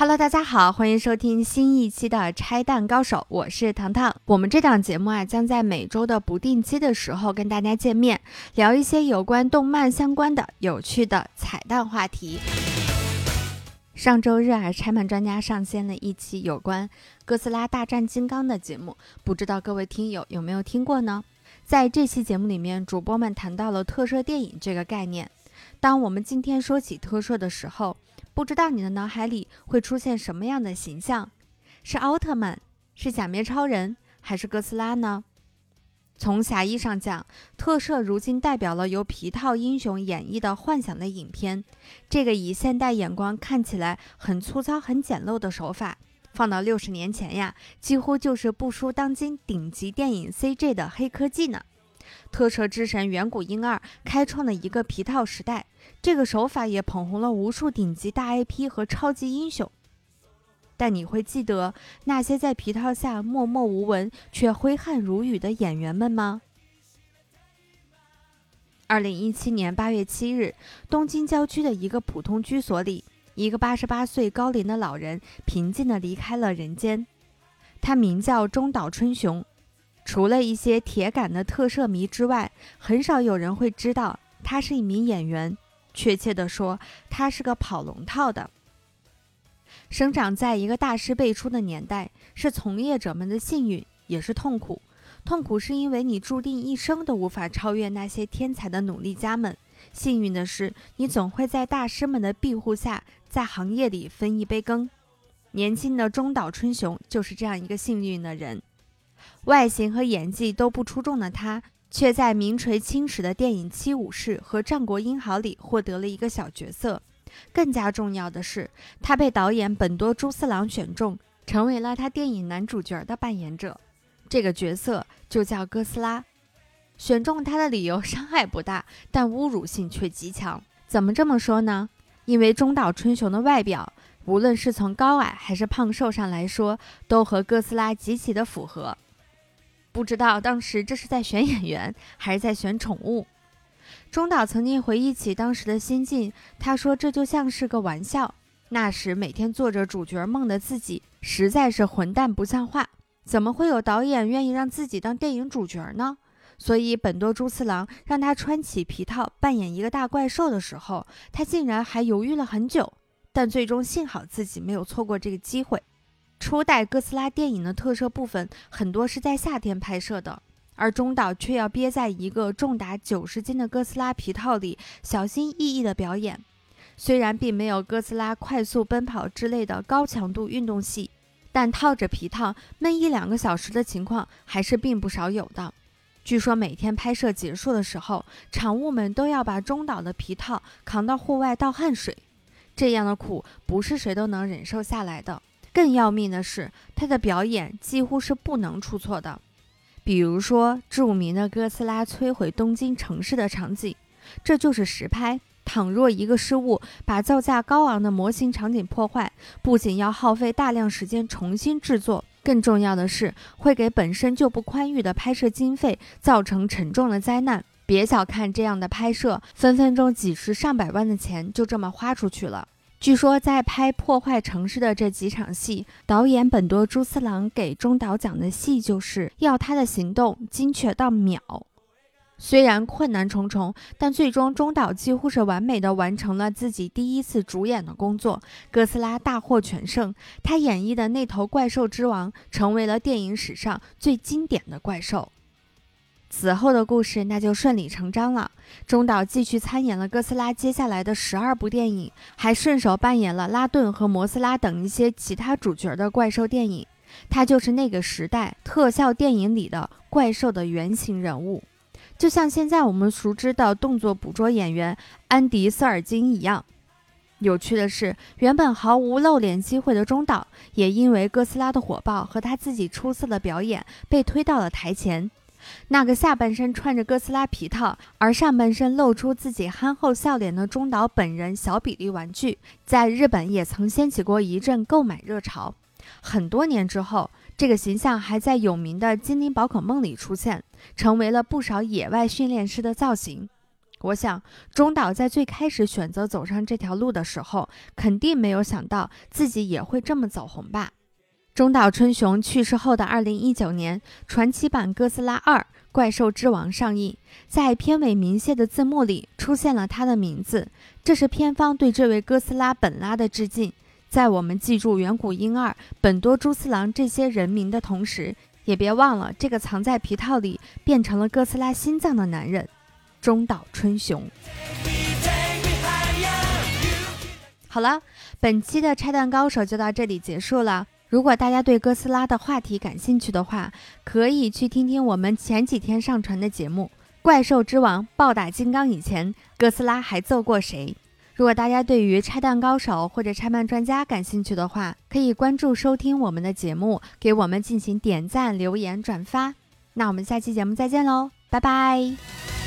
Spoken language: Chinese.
Hello，大家好，欢迎收听新一期的拆弹高手，我是糖糖。我们这档节目啊，将在每周的不定期的时候跟大家见面，聊一些有关动漫相关的有趣的彩蛋话题。上周日啊，拆漫专家上线了一期有关哥斯拉大战金刚的节目，不知道各位听友有没有听过呢？在这期节目里面，主播们谈到了特摄电影这个概念。当我们今天说起特摄的时候，不知道你的脑海里会出现什么样的形象？是奥特曼，是假面超人，还是哥斯拉呢？从狭义上讲，特摄如今代表了由皮套英雄演绎的幻想的影片。这个以现代眼光看起来很粗糙、很简陋的手法，放到六十年前呀，几乎就是不输当今顶级电影 CG 的黑科技呢。特摄之神远古婴儿开创了一个皮套时代，这个手法也捧红了无数顶级大 IP 和超级英雄。但你会记得那些在皮套下默默无闻却挥汗如雨的演员们吗？二零一七年八月七日，东京郊区的一个普通居所里，一个八十八岁高龄的老人平静地离开了人间。他名叫中岛春雄。除了一些铁杆的特摄迷之外，很少有人会知道他是一名演员。确切地说，他是个跑龙套的。生长在一个大师辈出的年代，是从业者们的幸运，也是痛苦。痛苦是因为你注定一生都无法超越那些天才的努力家们；幸运的是，你总会在大师们的庇护下，在行业里分一杯羹。年轻的中岛春雄就是这样一个幸运的人。外形和演技都不出众的他，却在名垂青史的电影《七武士》和《战国英豪》里获得了一个小角色。更加重要的是，他被导演本多猪四郎选中，成为了他电影男主角的扮演者。这个角色就叫哥斯拉。选中他的理由伤害不大，但侮辱性却极强。怎么这么说呢？因为中岛春雄的外表，无论是从高矮还是胖瘦上来说，都和哥斯拉极其的符合。不知道当时这是在选演员还是在选宠物。中岛曾经回忆起当时的心境，他说：“这就像是个玩笑。那时每天做着主角梦的自己，实在是混蛋不像话。怎么会有导演愿意让自己当电影主角呢？所以本多猪次郎让他穿起皮套扮演一个大怪兽的时候，他竟然还犹豫了很久。但最终幸好自己没有错过这个机会。”初代哥斯拉电影的特摄部分很多是在夏天拍摄的，而中岛却要憋在一个重达九十斤的哥斯拉皮套里，小心翼翼地表演。虽然并没有哥斯拉快速奔跑之类的高强度运动戏，但套着皮套闷一两个小时的情况还是并不少有的。据说每天拍摄结束的时候，场务们都要把中岛的皮套扛到户外倒汗水，这样的苦不是谁都能忍受下来的。更要命的是，他的表演几乎是不能出错的。比如说，著名的哥斯拉摧毁东京城市的场景，这就是实拍。倘若一个失误把造价高昂的模型场景破坏，不仅要耗费大量时间重新制作，更重要的是会给本身就不宽裕的拍摄经费造成沉重的灾难。别小看这样的拍摄，分分钟几十上百万的钱就这么花出去了。据说在拍破坏城市的这几场戏，导演本多猪次郎给中岛讲的戏就是要他的行动精确到秒。虽然困难重重，但最终中岛几乎是完美的完成了自己第一次主演的工作。哥斯拉大获全胜，他演绎的那头怪兽之王成为了电影史上最经典的怪兽。此后的故事那就顺理成章了。中岛继续参演了哥斯拉接下来的十二部电影，还顺手扮演了拉顿和摩斯拉等一些其他主角的怪兽电影。他就是那个时代特效电影里的怪兽的原型人物，就像现在我们熟知的动作捕捉演员安迪·瑟尔金一样。有趣的是，原本毫无露脸机会的中岛，也因为哥斯拉的火爆和他自己出色的表演，被推到了台前。那个下半身穿着哥斯拉皮套，而上半身露出自己憨厚笑脸的中岛本人小比例玩具，在日本也曾掀起过一阵购买热潮。很多年之后，这个形象还在有名的精灵宝可梦里出现，成为了不少野外训练师的造型。我想，中岛在最开始选择走上这条路的时候，肯定没有想到自己也会这么走红吧。中岛春雄去世后的二零一九年，传奇版《哥斯拉二：怪兽之王》上映，在片尾鸣谢的字幕里出现了他的名字，这是片方对这位哥斯拉本拉的致敬。在我们记住远古婴儿、本多猪次郎这些人名的同时，也别忘了这个藏在皮套里变成了哥斯拉心脏的男人——中岛春雄。好了，本期的拆弹高手就到这里结束了。如果大家对哥斯拉的话题感兴趣的话，可以去听听我们前几天上传的节目《怪兽之王暴打金刚》以前，哥斯拉还揍过谁？如果大家对于拆弹高手或者拆弹专家感兴趣的话，可以关注收听我们的节目，给我们进行点赞、留言、转发。那我们下期节目再见喽，拜拜。